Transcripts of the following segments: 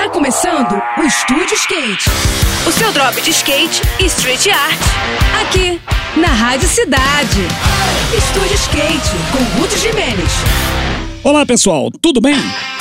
Tá começando o Estúdio Skate. O seu drop de skate e street art. Aqui, na Rádio Cidade. Estúdio Skate, com Ruth Jimenez. Olá pessoal, tudo bem?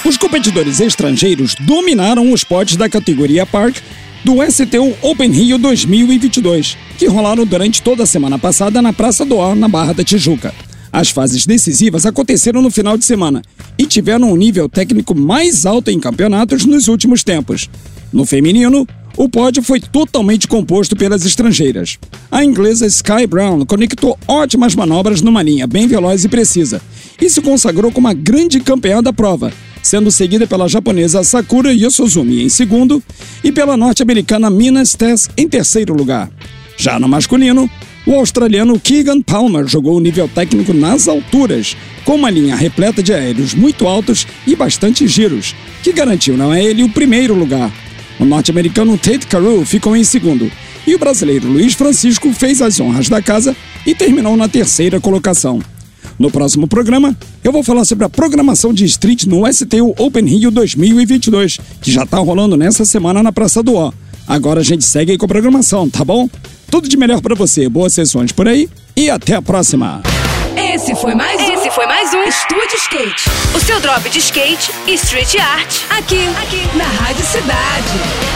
Os competidores estrangeiros dominaram os potes da categoria Park do STU Open Rio 2022, que rolaram durante toda a semana passada na Praça do Ar, na Barra da Tijuca. As fases decisivas aconteceram no final de semana e tiveram um nível técnico mais alto em campeonatos nos últimos tempos. No feminino, o pódio foi totalmente composto pelas estrangeiras. A inglesa Sky Brown conectou ótimas manobras numa linha bem veloz e precisa e se consagrou como a grande campeã da prova, sendo seguida pela japonesa Sakura Yosozumi em segundo e pela norte-americana Minas Tess em terceiro lugar. Já no masculino, o australiano Keegan Palmer jogou o nível técnico nas alturas, com uma linha repleta de aéreos muito altos e bastante giros, que garantiu não é ele o primeiro lugar. O norte-americano Tate Carew ficou em segundo, e o brasileiro Luiz Francisco fez as honras da casa e terminou na terceira colocação. No próximo programa, eu vou falar sobre a programação de street no STU Open Rio 2022, que já está rolando nessa semana na Praça do Ó. Agora a gente segue aí com a programação, tá bom? Tudo de melhor para você, boas sessões por aí e até a próxima. Esse foi mais um. Esse foi mais um Estúdio Skate. O seu drop de skate e street art. Aqui, aqui, na Rádio Cidade.